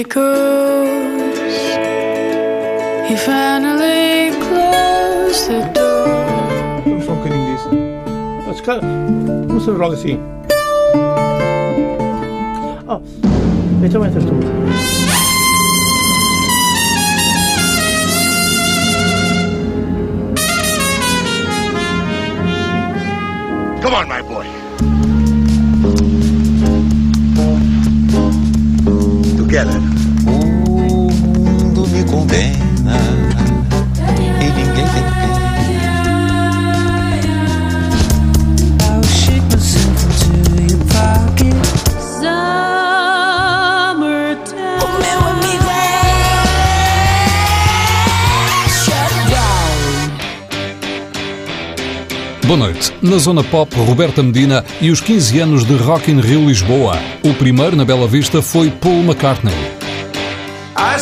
it. He finally closed the door. Non so che in inglese. That's good. Non so wrong, sì. Oh, vediamo il testo. Come on, my boy. Together. condena e ninguém tem pena. Boa noite. Na Zona Pop, Roberta Medina e os 15 anos de Rock in Rio Lisboa. O primeiro na Bela Vista foi Paul McCartney. Ah,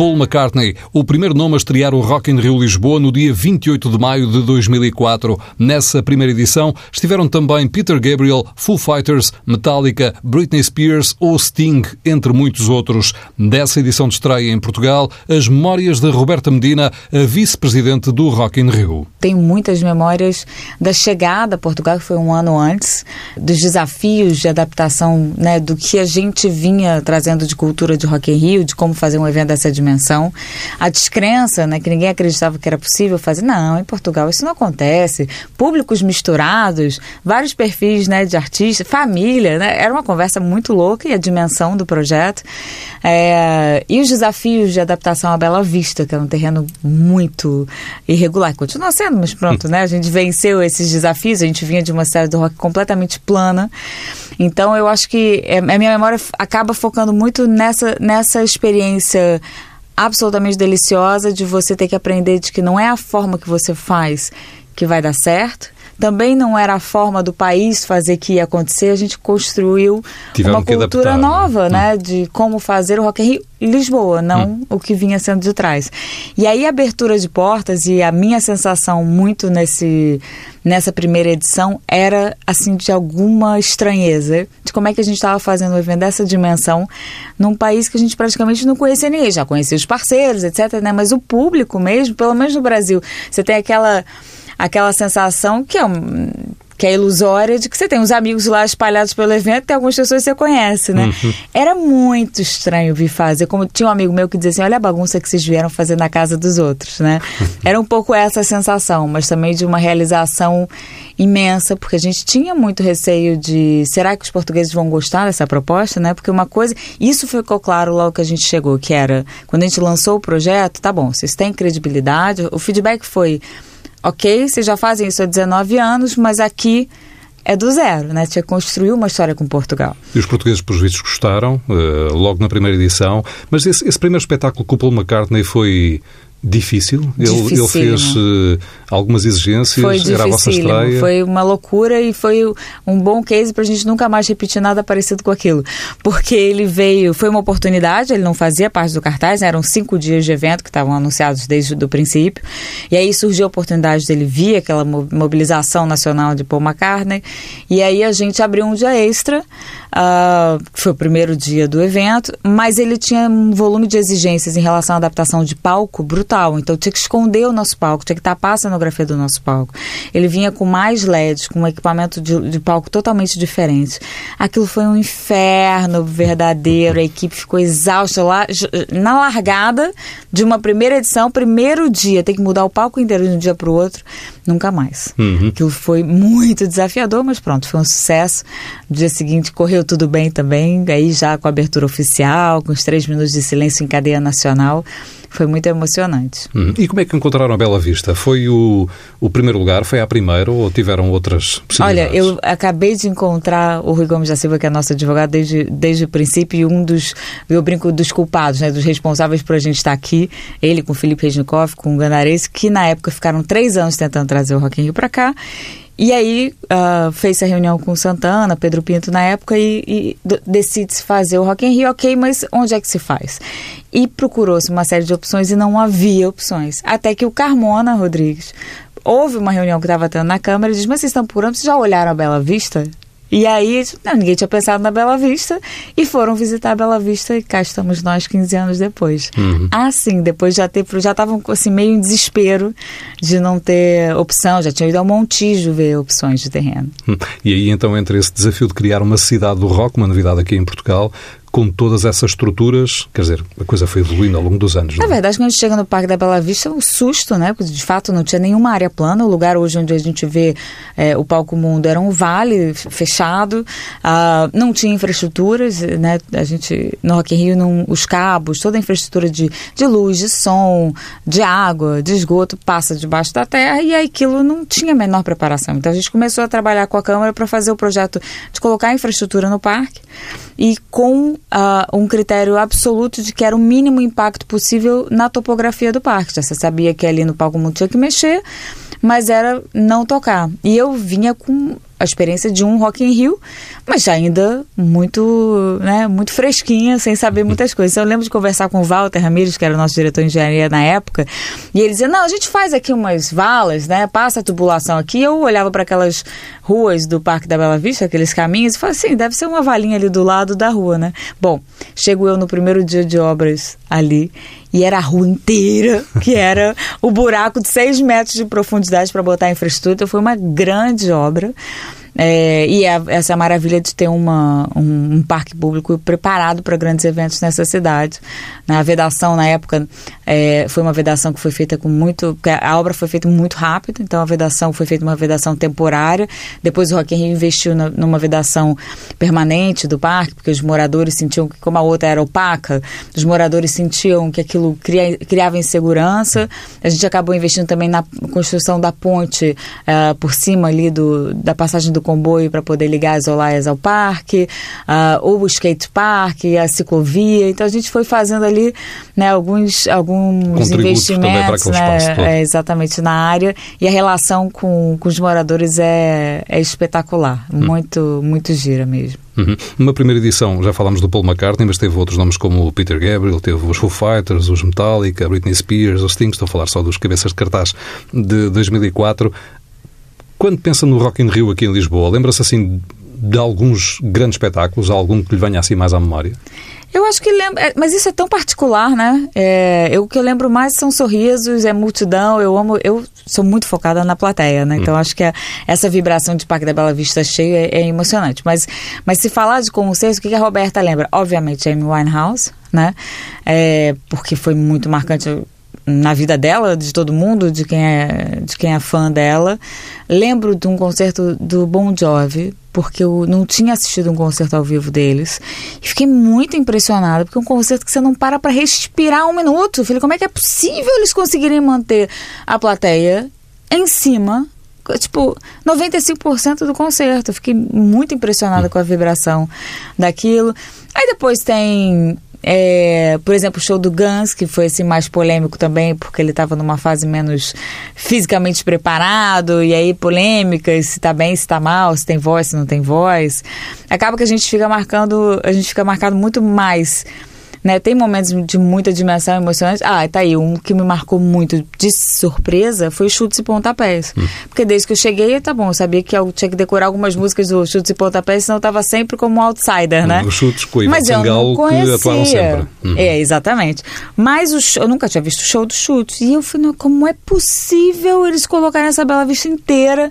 McCartney, o primeiro nome a estrear o Rock in Rio Lisboa no dia 28 de maio de 2004. Nessa primeira edição estiveram também Peter Gabriel, Foo Fighters, Metallica, Britney Spears ou Sting, entre muitos outros. Dessa edição de estreia em Portugal, as memórias de Roberta Medina, a vice-presidente do Rock in Rio. Tenho muitas memórias da chegada a Portugal, que foi um ano antes, dos desafios de adaptação, né, do que a gente vinha trazendo de cultura de Rock in Rio, de como fazer um evento dessa dimensão. A descrença, né, que ninguém acreditava que era possível fazer. Não, em Portugal isso não acontece. Públicos misturados, vários perfis, né, de artistas, família, né? Era uma conversa muito louca e a dimensão do projeto. É, e os desafios de adaptação à Bela Vista, que é um terreno muito irregular. Continua sendo, mas pronto, né? A gente venceu esses desafios, a gente vinha de uma série do rock completamente plana. Então eu acho que é, a minha memória acaba focando muito nessa, nessa experiência absolutamente deliciosa de você ter que aprender de que não é a forma que você faz que vai dar certo. Também não era a forma do país fazer que ia acontecer. A gente construiu Tiveram uma cultura adaptar, né? nova, né? De como fazer o Rock in Rio Lisboa, não o que vinha sendo de trás. E aí a abertura de portas e a minha sensação muito nesse nessa primeira edição era assim de alguma estranheza de como é que a gente estava fazendo um evento dessa dimensão num país que a gente praticamente não conhecia ninguém, já conhecia os parceiros, etc, né? Mas o público mesmo, pelo menos no Brasil, você tem aquela aquela sensação que é um que é ilusória de que você tem uns amigos lá espalhados pelo evento e algumas pessoas você conhece, né? Era muito estranho vir fazer. Como tinha um amigo meu que dizia assim: olha a bagunça que vocês vieram fazer na casa dos outros, né? Era um pouco essa sensação, mas também de uma realização imensa, porque a gente tinha muito receio de será que os portugueses vão gostar dessa proposta, né? Porque uma coisa, isso ficou claro logo que a gente chegou, que era quando a gente lançou o projeto, tá bom, vocês têm credibilidade, o feedback foi ok, vocês já fazem isso há 19 anos, mas aqui é do zero, né? Que construir uma história com Portugal. E os portugueses, por vistos, gostaram, eh, logo na primeira edição. Mas esse, esse primeiro espetáculo com o Paul McCartney foi difícil? Ele, ele fez eh, algumas exigências? Foi Era a vossa estreia? foi uma loucura e foi um bom case pra gente nunca mais repetir nada parecido com aquilo. Porque ele veio, foi uma oportunidade, ele não fazia parte do cartaz, né? eram cinco dias de evento que estavam anunciados desde o princípio. E aí surgiu a oportunidade dele vir, aquela mo- mobilização nacional de Paul McCartney. E aí a gente abriu um dia extra, ah, foi o primeiro dia do evento, mas ele tinha um volume de exigências em relação à adaptação de palco brutal. Então tinha que esconder o nosso palco, tinha que tapar a cenografia do nosso palco. Ele vinha com mais LEDs, com um equipamento de, de palco totalmente diferente. Aquilo foi um inferno verdadeiro, a equipe ficou exausta lá, na largada de uma primeira edição, primeiro dia, tem que mudar o palco inteiro de um dia para o outro, nunca mais. Aquilo foi muito desafiador, mas pronto, foi um sucesso. No dia seguinte correu tudo bem também, aí já com a abertura oficial, com os três minutos de silêncio em cadeia nacional. Foi muito emocionante. Uhum. E como é que encontraram a Bela Vista? Foi o, o primeiro lugar? Foi a primeira ou tiveram outras Olha, possibilidades? eu acabei de encontrar o Rui Gomes da Silva, que é nosso advogado desde, desde o princípio, e um dos, eu brinco, dos culpados, né, dos responsáveis por a gente estar aqui, ele com o Felipe Resnikov, com o Ganarese, que na época ficaram três anos tentando trazer o Rock in Rio para cá. E aí ah, fez a reunião com Santana, Pedro Pinto na época e, e decide-se fazer o Rock in Rio, ok, mas onde é que se faz? E procurou-se uma série de opções e não havia opções. Até que o Carmona Rodrigues houve uma reunião que estava tendo na Câmara e diz, mas vocês estão procurando, vocês já olharam a Bela Vista? E aí, não, ninguém tinha pensado na Bela Vista e foram visitar a Bela Vista e cá estamos nós 15 anos depois. Assim, depois já ter, já estavam assim, meio em desespero de não ter opção, já tinham ido ao Montijo ver opções de terreno. Hum. E aí então entra esse desafio de criar uma cidade do rock, uma novidade aqui em Portugal, com todas essas estruturas, quer dizer, a coisa foi evoluindo ao longo dos anos. Na não é? verdade, quando a gente chega no Parque da Bela Vista, um susto, né? Porque de fato não tinha nenhuma área plana. O lugar hoje onde a gente vê é, o Palco Mundo era um vale fechado, ah, não tinha infraestruturas, né? A gente, no Rock in Rio, não, os cabos, toda a infraestrutura de, de luz, de som, de água, de esgoto passa debaixo da terra e aquilo não tinha a menor preparação. Então a gente começou a trabalhar com a Câmara para fazer o projeto de colocar a infraestrutura no parque e com ah, um critério absoluto de que era o mínimo impacto possível na topografia do parque. Já você sabia que ali no Palco Mundo tinha que mexer, mas era não tocar. E eu vinha com a experiência de um Rock in Rio, mas ainda muito, né, muito fresquinha, sem saber muitas coisas. Eu lembro de conversar com o Walter Ramires, que era o nosso diretor de engenharia na época, e ele dizia: "Não, a gente faz aqui umas valas, né? Passa a tubulação aqui". Eu olhava para aquelas ruas do Parque da Bela Vista, aqueles caminhos, e falava assim: "Deve ser uma valinha ali do lado da rua, né?". Bom, chego eu no primeiro dia de obras ali e era a rua inteira, que era o buraco de seis metros de profundidade para botar a infraestrutura. Então, foi uma grande obra. É, e é, essa é a maravilha de ter uma, um, um parque público preparado para grandes eventos nessa cidade. Na vedação, na época, é, foi uma vedação que foi feita com muito. A obra foi feita muito rápido, então a vedação foi feita uma vedação temporária. Depois o Rock in Rio investiu na, numa vedação permanente do parque, porque os moradores sentiam que, como a outra era opaca, os moradores sentiam que aquilo cria, criava insegurança. A gente acabou investindo também na construção da ponte ah, por cima ali do, da passagem do comboio para poder ligar as olaias ao parque, ah, ou o skate park, a ciclovia. Então a gente foi fazendo ali né, alguns, alguns investimentos né, é, exatamente na área e a relação com, com os moradores é, é espetacular, Hum. muito, muito gira mesmo. Uhum. Numa primeira edição já falámos do Paul McCartney, mas teve outros nomes como o Peter Gabriel, teve os Foo Fighters, os Metallica, Britney Spears, os Sting, estou a falar só dos cabeças de cartaz de 2004. Quando pensa no Rock in Rio aqui em Lisboa, lembra-se assim de alguns grandes espetáculos, algum que lhe venha assim mais à memória? Eu acho que lembro, é, mas isso é tão particular, né? É, eu, o que eu lembro mais são sorrisos, é multidão. Eu amo, eu sou muito focada na plateia, né? Então acho que a- essa vibração de Parque da Bela Vista cheio é, é emocionante. Mas, mas se falar de concertos, o que que a Roberta lembra? Obviamente, Amy Winehouse, né? É, porque foi muito marcante na vida dela, de todo mundo, de quem é, de quem é fã dela. Lembro de um concerto do Bon Jovi, porque eu não tinha assistido um concerto ao vivo deles. E fiquei muito impressionada, porque é um concerto que você não para para respirar um minuto. Eu falei, como é que é possível eles conseguirem manter a plateia em cima tipo, 95% do concerto. Eu fiquei muito impressionada com a vibração daquilo. Aí depois tem, é, por exemplo, o show do Guns, que foi assim, mais polêmico também, porque ele estava numa fase menos fisicamente preparado, e aí polêmicas, se tá bem, se tá mal, se tem voz, se não tem voz. Acaba que a gente fica marcando, a gente fica marcado muito mais né? Tem momentos de muita dimensão emocionante. Ah, tá aí. Um que me marcou muito de surpresa foi Chutes e Pontapés. Porque desde que eu cheguei, tá bom, eu sabia que eu tinha que decorar algumas músicas do Chutes e Pontapés, senão eu tava sempre como um outsider, né? Os chutes com o Ivan Mas eu Sangalo, não que atuaram sempre. Uhum. É, exatamente. Mas o show- eu nunca tinha visto o show do Chutes. E eu falei, como é possível eles colocarem essa Bela Vista inteira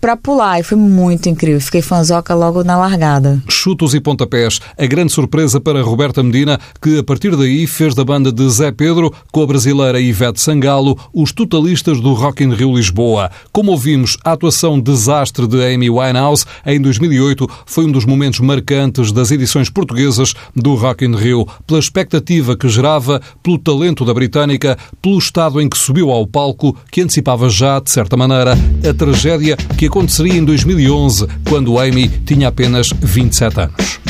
pra pular? E foi muito incrível. Fiquei fanzoca logo na largada. Chutos e pontapés. A grande surpresa para Roberta Medina, que a partir daí fez da banda de Zé Pedro, com a brasileira Ivete Sangalo, os totalistas do Rock in Rio Lisboa. Como ouvimos, a atuação desastre de Amy Winehouse em 2008 foi um dos momentos marcantes das edições portuguesas do Rock in Rio, pela expectativa que gerava, pelo talento da britânica, pelo estado em que subiu ao palco, que antecipava já, de certa maneira, a tragédia que aconteceria em 2011, quando Amy tinha apenas 27 anos.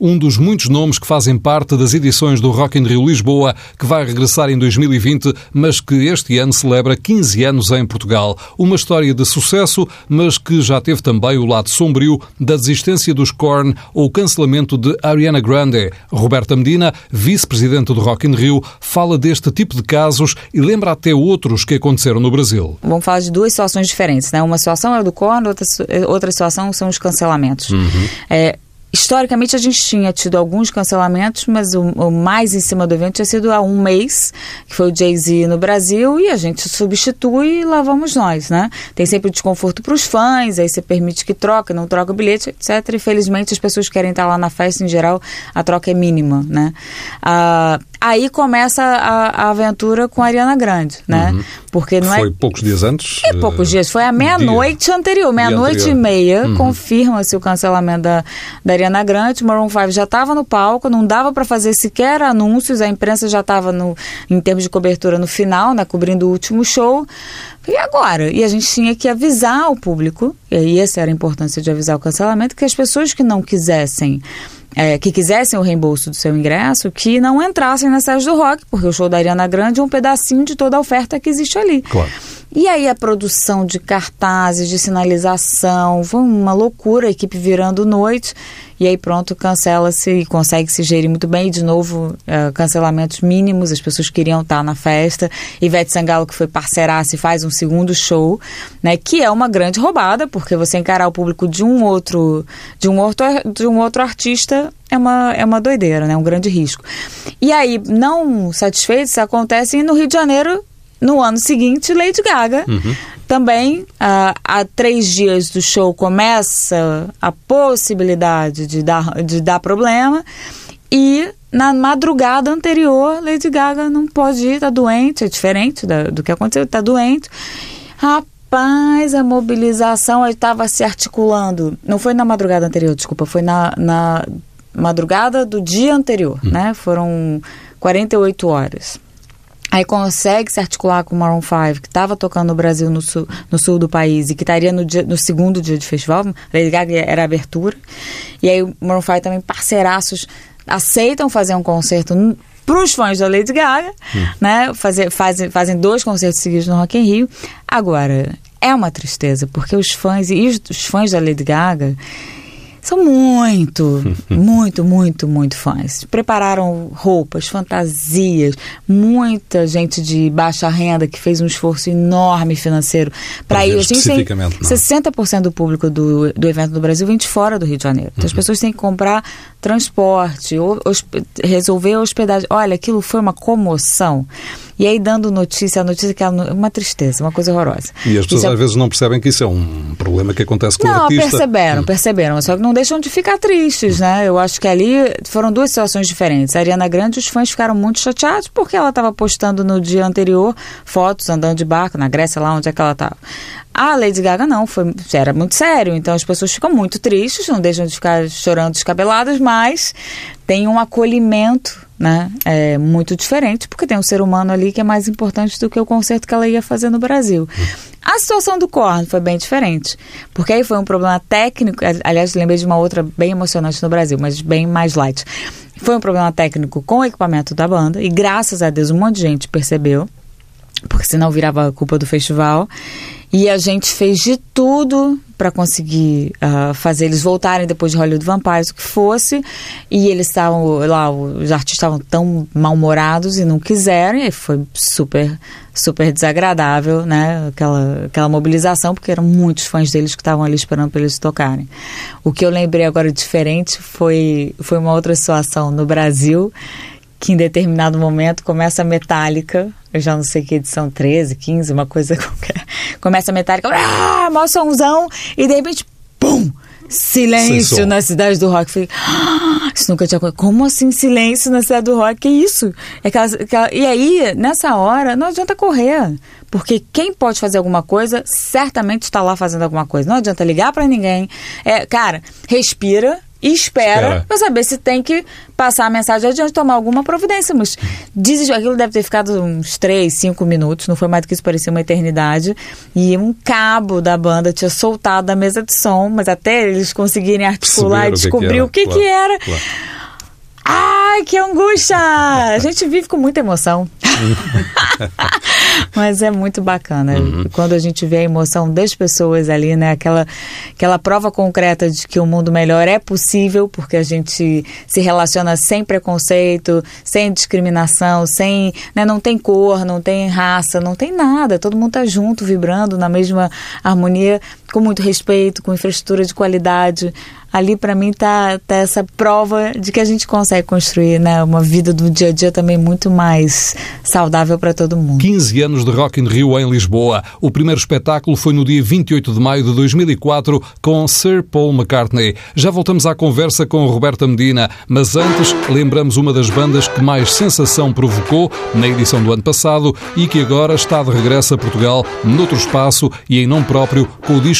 Um dos muitos nomes que fazem parte das edições do Rock in Rio Lisboa, que vai regressar em 2020, mas que este ano celebra 15 anos em Portugal. Uma história de sucesso, mas que já teve também o lado sombrio da desistência dos Korn ou o cancelamento de Ariana Grande. Roberta Medina, vice-presidente do Rock in Rio, fala deste tipo de casos e lembra até outros que aconteceram no Brasil. Vamos falar de duas situações diferentes, né? Uma situação é do corno, outra, outra situação são os cancelamentos. É, historicamente, a gente tinha tido alguns cancelamentos, mas o, o mais em cima do evento tinha sido há um mês, que foi o Jay-Z no Brasil, e a gente substitui e lá vamos nós, né? Tem sempre o desconforto para os fãs, aí você permite que troca, não troca o bilhete, etc. E felizmente as pessoas que querem estar lá na festa, em geral, a troca é mínima, né? Ah, aí começa a, a aventura com a Ariana Grande, né? Porque não é Foi poucos dias antes. e poucos eh, dias. Foi à meia-noite anterior, meia-noite e meia, confirma-se o cancelamento da, da Ariana Grande. Maroon 5 já estava no palco, não dava para fazer sequer anúncios, a imprensa já estava em termos de cobertura no final, né, cobrindo o último show. E agora? E a gente tinha que avisar o público, e aí essa era a importância de avisar o cancelamento, que as pessoas que não quisessem é, que quisessem o reembolso do seu ingresso, que não entrassem na sede do rock, porque o show da Ariana Grande é um pedacinho de toda a oferta que existe ali. Claro. E aí a produção de cartazes, de sinalização, foi uma loucura, a equipe virando noite. E aí pronto, cancela-se e consegue se gerir muito bem. E de novo, eh, cancelamentos mínimos, as pessoas queriam estar na festa. Ivete Sangalo, que foi parceiraça faz um segundo show, né? Que é uma grande roubada, porque você encarar o público de um outro, de um outro, de um outro artista é uma, é uma doideira, né? Um grande risco. E aí, não satisfeitos, acontece e no Rio de Janeiro no ano seguinte, Lady Gaga. Também, ah, há três dias do show, começa a possibilidade de dar, de dar problema. E na madrugada anterior, Lady Gaga não pode ir, tá doente, é diferente da- do que aconteceu, tá doente. Rapaz, a mobilização estava se articulando. Não foi na madrugada anterior, desculpa, foi na, na madrugada do dia anterior, né? Foram 48 horas. Aí consegue se articular com o Maroon 5, que estava tocando no Brasil, no sul, no sul do país, e que estaria no, dia- no segundo dia de festival. Lady Gaga era abertura. E aí o Maroon 5 também, parceiraços, aceitam fazer um concerto para os fãs da Lady Gaga, né? Fazer, fazem, fazem dois concertos seguidos no Rock in Rio. Agora, é uma tristeza, porque os fãs, e os, os fãs da Lady Gaga são muito, muito, muito, muito fãs. Prepararam roupas, fantasias, muita gente de baixa renda que fez um esforço enorme financeiro para ir. A gente tem especificamente, não é? 60% do público do, do evento no Brasil vem de fora do Rio de Janeiro. Então as pessoas têm que comprar transporte, resolver a hospedagem. Olha, aquilo foi uma comoção. E aí, dando notícia, a notícia que é uma tristeza, uma coisa horrorosa. E as pessoas Isso é- às vezes não percebem que isso é um problema que acontece com o não, artista. perceberam, perceberam, mas só que não deixam de ficar tristes, né? Eu acho que ali foram duas situações diferentes. A Ariana Grande, os fãs ficaram muito chateados porque ela estava postando no dia anterior fotos andando de barco na Grécia, lá onde é que ela estava. A Lady Gaga não, foi, era muito sério, então as pessoas ficam muito tristes, não deixam de ficar chorando descabeladas, mas tem um acolhimento né? É muito diferente, porque tem um ser humano ali que é mais importante do que o concerto que ela ia fazer no Brasil. A situação do corno foi bem diferente, porque aí foi um problema técnico. Aliás, lembrei de uma outra bem emocionante no Brasil, mas bem mais light. Foi um problema técnico com o equipamento da banda, e graças a Deus um monte de gente percebeu, porque senão virava culpa do festival. E a gente fez de tudo para conseguir ah, fazer eles voltarem depois de Hollywood Vampires, o que fosse. E eles estavam lá, os artistas estavam tão mal-humorados e não quiseram. E foi super, super desagradável, né? Aquela, aquela mobilização, porque eram muitos fãs deles que estavam ali esperando para eles tocarem. O que eu lembrei agora diferente foi, foi uma outra situação no Brasil que em determinado momento começa a Metallica, eu já não sei que edição 13, 15, uma coisa qualquer. Começa a Metallica, ah, mó somzão, e de repente, pum! Silêncio na cidade do rock. Falei, ah, isso nunca tinha acontecido. Como assim silêncio na cidade do rock? Que isso? É aquela- aquela- E aí, nessa hora, não adianta correr. Porque quem pode fazer alguma coisa, certamente está lá fazendo alguma coisa. Não adianta ligar para ninguém. É, cara, respira, e espera, pra saber se tem que passar a mensagem adiante, tomar alguma providência. Mas diz, aquilo deve ter ficado uns 3, 5 minutos, não foi mais do que isso, parecia uma eternidade. E um cabo da banda tinha soltado da mesa de som, mas até eles conseguirem articular e Perceberam o que que descobrir era, o que, claro, que era. claro. Ai, que angústia! A gente vive com muita emoção. Mas é muito bacana. Uhum. Quando a gente vê a emoção das pessoas ali, né? Aquela, aquela prova concreta de que o mundo melhor é possível, porque a gente se relaciona sem preconceito, sem discriminação, sem. Né, não tem cor, não tem raça, não tem nada. Todo mundo tá junto, vibrando na mesma harmonia, com muito respeito, com infraestrutura de qualidade. Ali, para mim, tá, tá essa prova de que a gente consegue construir né, uma vida do dia a dia também muito mais saudável para todo mundo. 15 anos de Rock in Rio em Lisboa. O primeiro espetáculo foi no dia 28 de maio de 2004 com Sir Paul McCartney. Já voltamos à conversa com Roberta Medina, mas antes lembramos uma das bandas que mais sensação provocou na edição do ano passado e que agora está de regresso a Portugal noutro espaço e em nome próprio com o disco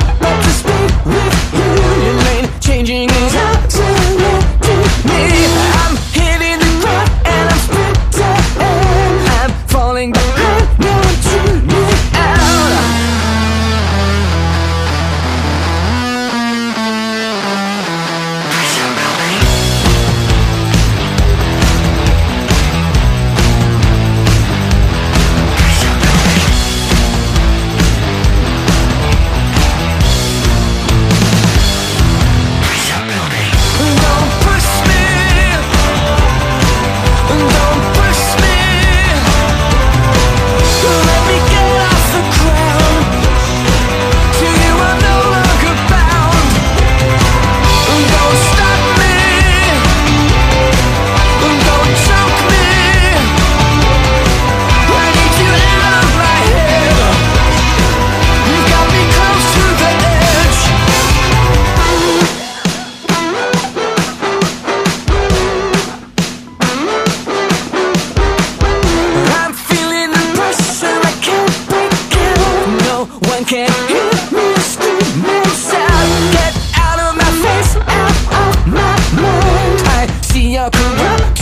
one can hear me screaming sound. Get out of my face, out of my mind. I see your corruption,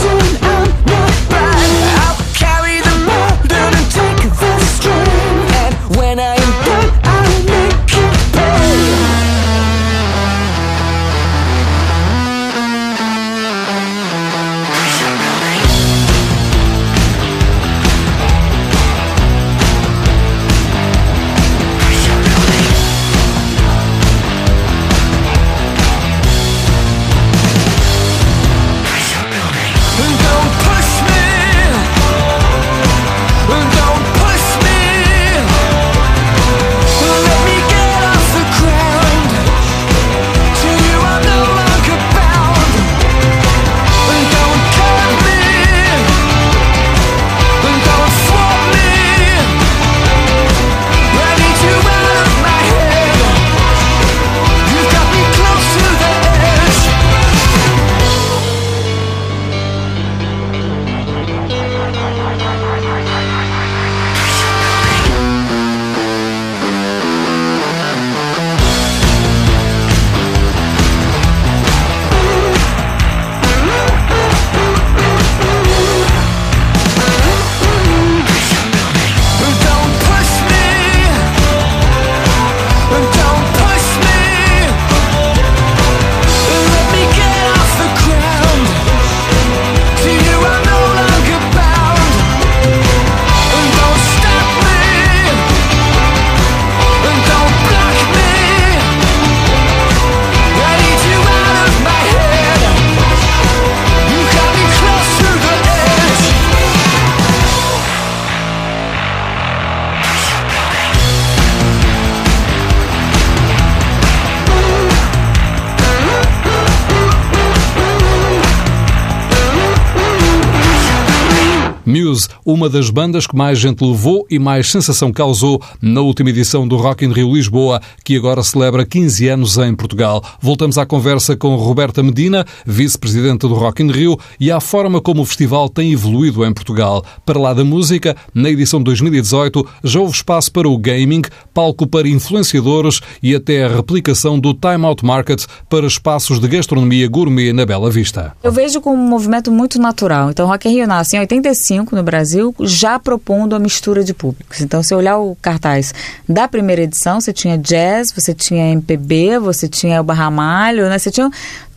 News uma das bandas que mais gente levou e mais sensação causou na última edição do Rock in Rio Lisboa, que agora celebra 15 anos em Portugal. Voltamos à conversa com Roberta Medina, vice-presidenta do Rock in Rio, e à forma como o festival tem evoluído em Portugal. Para lá da música, na edição 2018 já houve espaço para o gaming, palco para influenciadores e até a replicação do Time Out Market para espaços de gastronomia gourmet na Bela Vista. Eu vejo como um movimento muito natural. Então, Rock in Rio nasce em 85 no Brasil, já propondo a mistura de públicos. Então, se olhar o cartaz da primeira edição, você tinha jazz, você tinha MPB, você tinha o Barramalho, né? Você tinha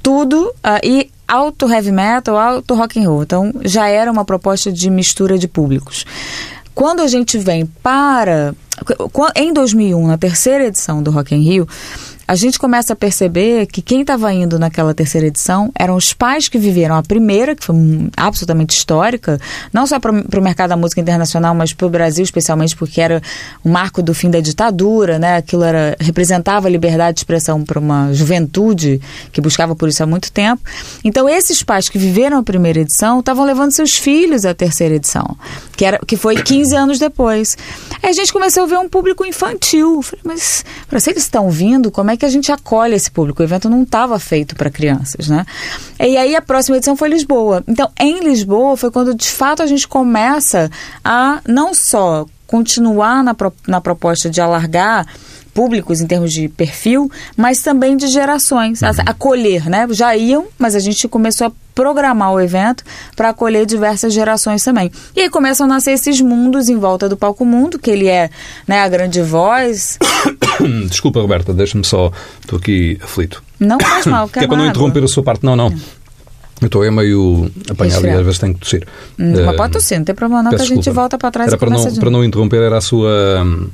tudo ah, e alto heavy metal, alto rock and roll. Então, já era uma proposta de mistura de públicos. Quando a gente vem para em 2001, na terceira edição do Rock in Rio, a gente começa a perceber que quem estava indo naquela terceira edição eram os pais que viveram a primeira, que foi absolutamente histórica, não só para o mercado da música internacional, mas para o Brasil, especialmente porque era o marco do fim da ditadura, né? Aquilo era, representava a liberdade de expressão para uma juventude que buscava por isso há muito tempo. Então, esses pais que viveram a primeira edição estavam levando seus filhos à terceira edição, que, era, que foi 15 anos depois. Aí a gente começou a ver um público infantil. Falei, mas para se eles estão vindo, como é que a gente acolhe esse público? O evento não estava feito para crianças, né? E aí a próxima edição foi Lisboa. Então, em Lisboa foi quando de fato a gente começa a não só continuar na, pro- na proposta de alargar públicos em termos de perfil, mas também de gerações, a- acolher, né? Já iam, mas a gente começou a programar o evento para acolher diversas gerações também. E aí começam a nascer esses mundos em volta do palco mundo, que ele é né, a grande voz. Desculpa, Roberta, deixa-me só. Estou aqui aflito. Não faz mal, Que é para não interromper a sua parte. Não, não. Eu estou aí meio apanhado e às vezes tenho que tossir. Hum, Eh, Mas pode tossir, não tem problema não, que a gente desculpa. volta para trás Era e para não, de para não interromper, era a sua,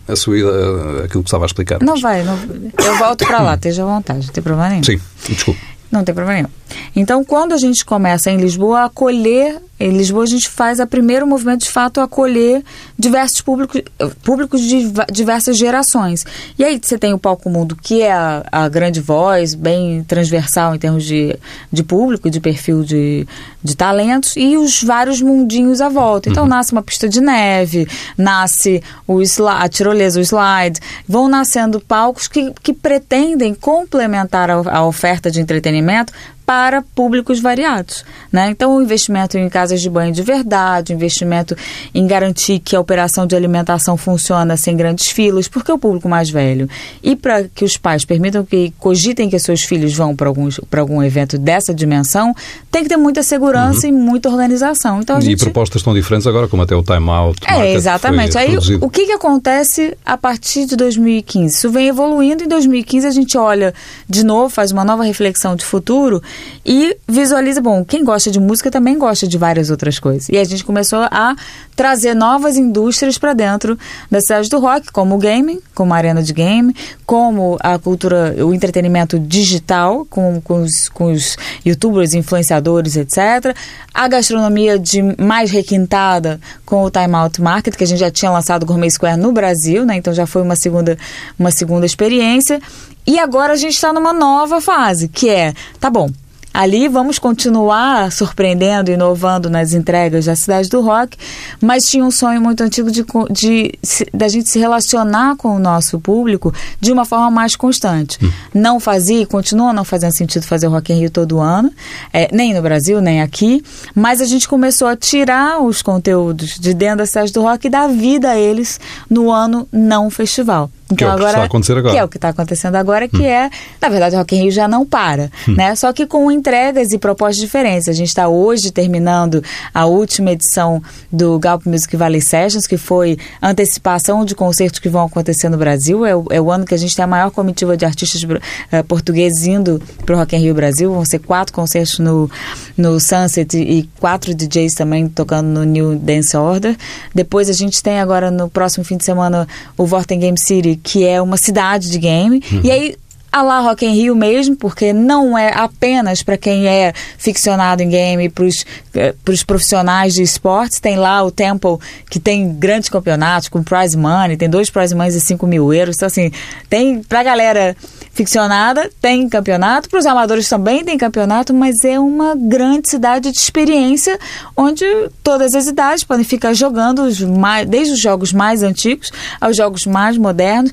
a sua ida- aquilo que estava a explicar. Não vai, não, eu volto para lá, esteja à vontade, não tem problema nenhum. Sim, desculpe. Não tem problema nenhum. Então, quando a gente começa em Lisboa a acolher, em Lisboa a gente faz a primeiro movimento de fato acolher diversos públicos, públicos de diversas gerações. E aí você tem o Palco Mundo, que é a, a grande voz, bem transversal em termos de, de público, de perfil de, de talentos, e os vários mundinhos à volta. Então nasce uma pista de neve, nasce o a tirolesa, o slide, vão nascendo palcos que, que pretendem complementar a, a oferta de entretenimento para públicos variados. Né? Então, o investimento em casas de banho de verdade, investimento em garantir que a operação de alimentação funciona sem grandes filas, porque é o público mais velho. E para que os pais permitam que cogitem que seus filhos vão para algum evento dessa dimensão, tem que ter muita segurança e muita organização. Então, E propostas tão diferentes agora, como até o Time Out. É, exatamente. Aí produzido. o que, que acontece a partir de 2015? Isso vem evoluindo. Em 2015 a gente olha de novo, faz uma nova reflexão de futuro e visualiza, bom, quem gosta de música também gosta de várias outras coisas. E a gente começou a trazer novas indústrias para dentro da cidade do rock, como o gaming, como a arena de game, como a cultura, o entretenimento digital, com, com, os, com os youtubers, influenciadores, etc. A gastronomia de mais requintada com o Time Out Market, que a gente já tinha lançado o Gourmet Square no Brasil, né? Então já foi uma segunda, uma segunda experiência. E agora a gente está numa nova fase, que é, tá bom, Ali vamos continuar surpreendendo, inovando nas entregas da Cidade do Rock, mas tinha um sonho muito antigo de, de, da gente se relacionar com o nosso público de uma forma mais constante. Não fazia e continua não fazendo sentido fazer o Rock in Rio todo ano, é, nem no Brasil, nem aqui, mas a gente começou a tirar os conteúdos de dentro da Cidade do Rock e dar vida a eles no ano não festival. Que é o que está a acontecer agora. Que é o que está acontecendo agora, que é, na verdade, o Rock in Rio já não para, né? Só que com entregas e propostas diferentes. A gente está hoje terminando a última edição do Galp Music Valley Sessions, que foi antecipação de concertos que vão acontecer no Brasil. É o, é o ano que a gente tem a maior comitiva de artistas eh, portugueses indo para o Rock in Rio Brasil. Vão ser quatro concertos no, no Sunset e quatro DJs também tocando no New Dance Order. Depois a gente tem agora no próximo fim de semana o Vorten Game City, que é uma cidade de game. E aí a lá Rock in Rio mesmo, porque não é apenas para quem é ficcionado em game, para os profissionais de esportes. Tem lá o Temple, que tem grandes campeonatos com prize money, tem dois prize money de 5 mil euros. Então, assim, tem pra galera ficcionada, tem campeonato, para os amadores também tem campeonato, mas é uma grande cidade de experiência, onde todas as idades podem ficar jogando, os mais, desde os jogos mais antigos aos jogos mais modernos.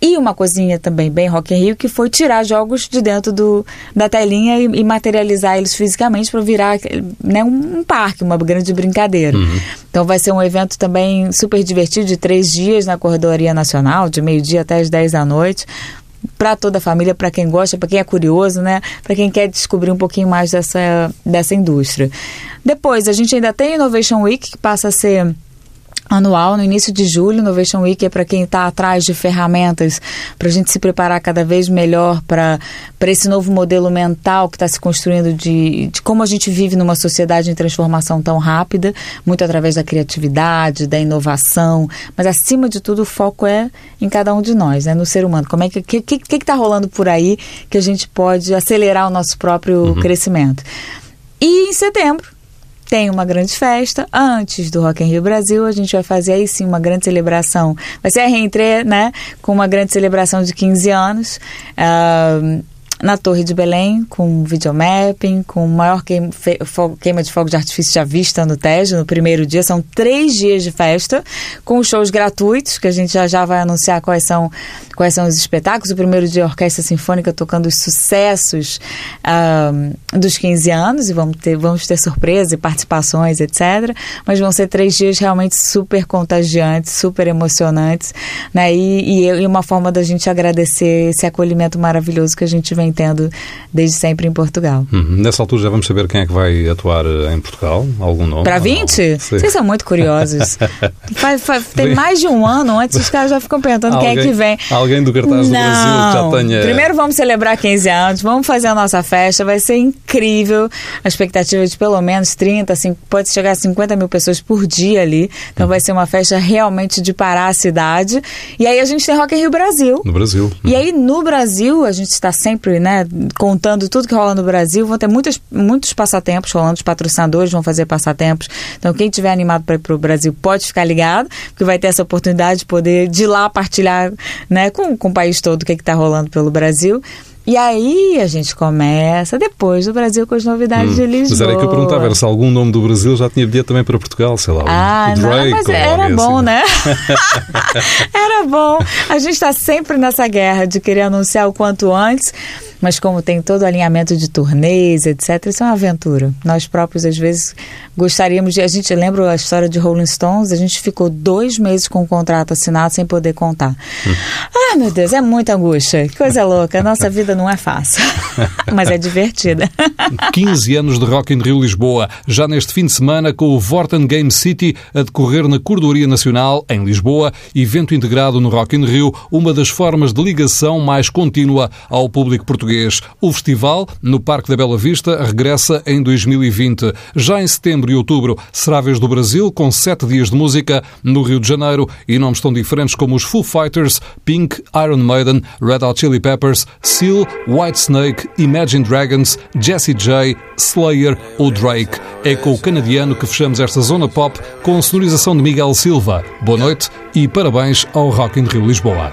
E uma coisinha também bem Rock in Rio, que foi tirar jogos de dentro do, da telinha e, e materializar eles fisicamente para virar né, um, um parque, uma grande brincadeira. Então vai ser um evento também super divertido, de três dias na Corredoria Nacional, de meio-dia até as 10 da noite para toda a família, para quem gosta, para quem é curioso, né? Para quem quer descobrir um pouquinho mais dessa, dessa indústria. Depois, a gente ainda tem Innovation Week, que passa a ser anual no início de julho. Innovation Week é para quem está atrás de ferramentas para a gente se preparar cada vez melhor para esse novo modelo mental que está se construindo de, de como a gente vive numa sociedade em transformação tão rápida, muito através da criatividade, da inovação, mas acima de tudo o foco é em cada um de nós, né, no ser humano. Como é que que que que está rolando por aí que a gente pode acelerar o nosso próprio crescimento? E em setembro tem uma grande festa. Antes do Rock in Rio Brasil, a gente vai fazer aí sim uma grande celebração. Vai ser a reentrée, né? Com uma grande celebração de 15 anos. ah, na Torre de Belém, com videomapping, com o maior queima, de fogo de artifício já vista no Tejo, no primeiro dia. São três dias de festa, com shows gratuitos, que a gente já já vai anunciar quais são, quais são os espetáculos. O primeiro dia, a Orquestra Sinfônica tocando os sucessos ah, dos 15 anos, e vamos ter, vamos ter surpresa e participações, etc. Mas vão ser três dias realmente super contagiantes, super emocionantes, né? E, e, e uma forma da gente agradecer esse acolhimento maravilhoso que a gente vem tendo desde sempre em Portugal. Uhum. Nessa altura já vamos saber quem é que vai atuar eh, em Portugal? Algum nome? Para ou não? 20? Sim. Vocês são muito curiosos. Faz- faz- tem mais de um ano antes, os caras já ficam perguntando quem é que Alguém- vem. alguém do cartaz do Não. Brasil que já tenha- Primeiro vamos celebrar 15 anos, vamos fazer a nossa festa, vai ser incrível. A expectativa é de pelo menos 30, assim, pode chegar a 50 mil pessoas por dia ali. Então vai ser uma festa realmente de parar a cidade. E aí a gente tem Rock in Rio Brasil. No Brasil. E aí, no Brasil, a gente está sempre né, contando tudo que rola no Brasil. Vão ter muitas, muitos passatempos rolando, os patrocinadores vão fazer passatempos. Então, quem tiver animado para ir para o Brasil pode ficar ligado, porque vai ter essa oportunidade de poder de lá partilhar né, com, com o país todo o que está rolando pelo Brasil. E aí a gente começa depois do Brasil com as novidades de Lisboa. Hum. Mas era que eu perguntava, era se algum nome do Brasil já tinha bilhete também para Portugal, sei lá. Ah, o Drake não, mas era bom, assim. né? era bom. A gente está sempre nessa guerra de querer anunciar o quanto antes, mas como tem todo o alinhamento de turnês, etc., isso é uma aventura. Nós próprios, às vezes, gostaríamos de. A gente lembra a história de Rolling Stones, a gente ficou dois meses com o contrato assinado sem poder contar. Ah, meu Deus, é muita angústia. Que coisa louca. A nossa vida não é fácil, mas é divertida. 15 anos de Rock in Rio Lisboa, já neste fim de semana com o Vorten Game City a decorrer na Cordoria Nacional, em Lisboa, evento integrado no Rock in Rio, uma das formas de ligação mais contínua ao público português. O festival, no Parque da Bela Vista, regressa em 2020. Já em setembro e outubro será a vez do Brasil, com sete dias de música no Rio de Janeiro e nomes tão diferentes como os Foo Fighters, Pink, Iron Maiden, Red Hot Chili Peppers, Seal, Whitesnake, Imagine Dragons, Jessie J, Slayer ou Drake. É com o canadiano que fechamos esta zona pop com sonorização de Miguel Silva. Boa noite e parabéns ao Rock in Rio Lisboa.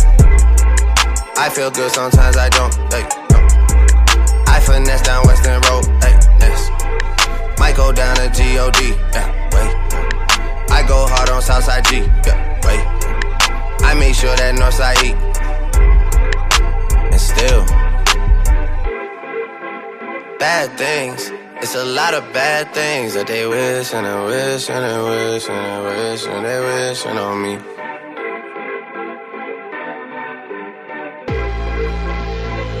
I feel good, sometimes I don't. Hey, no. I finesse down Western Road. Hey, next. Might go down to God. Yeah, wait. I go hard on Southside G. Yeah, wait. I make sure that Northside E. And still, bad things. It's a lot of bad things that they wish and they wish and they wish and they wish and they wishing on me.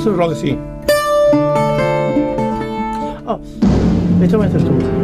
Vamos fazer logo assim. Oh, então entra tu. Come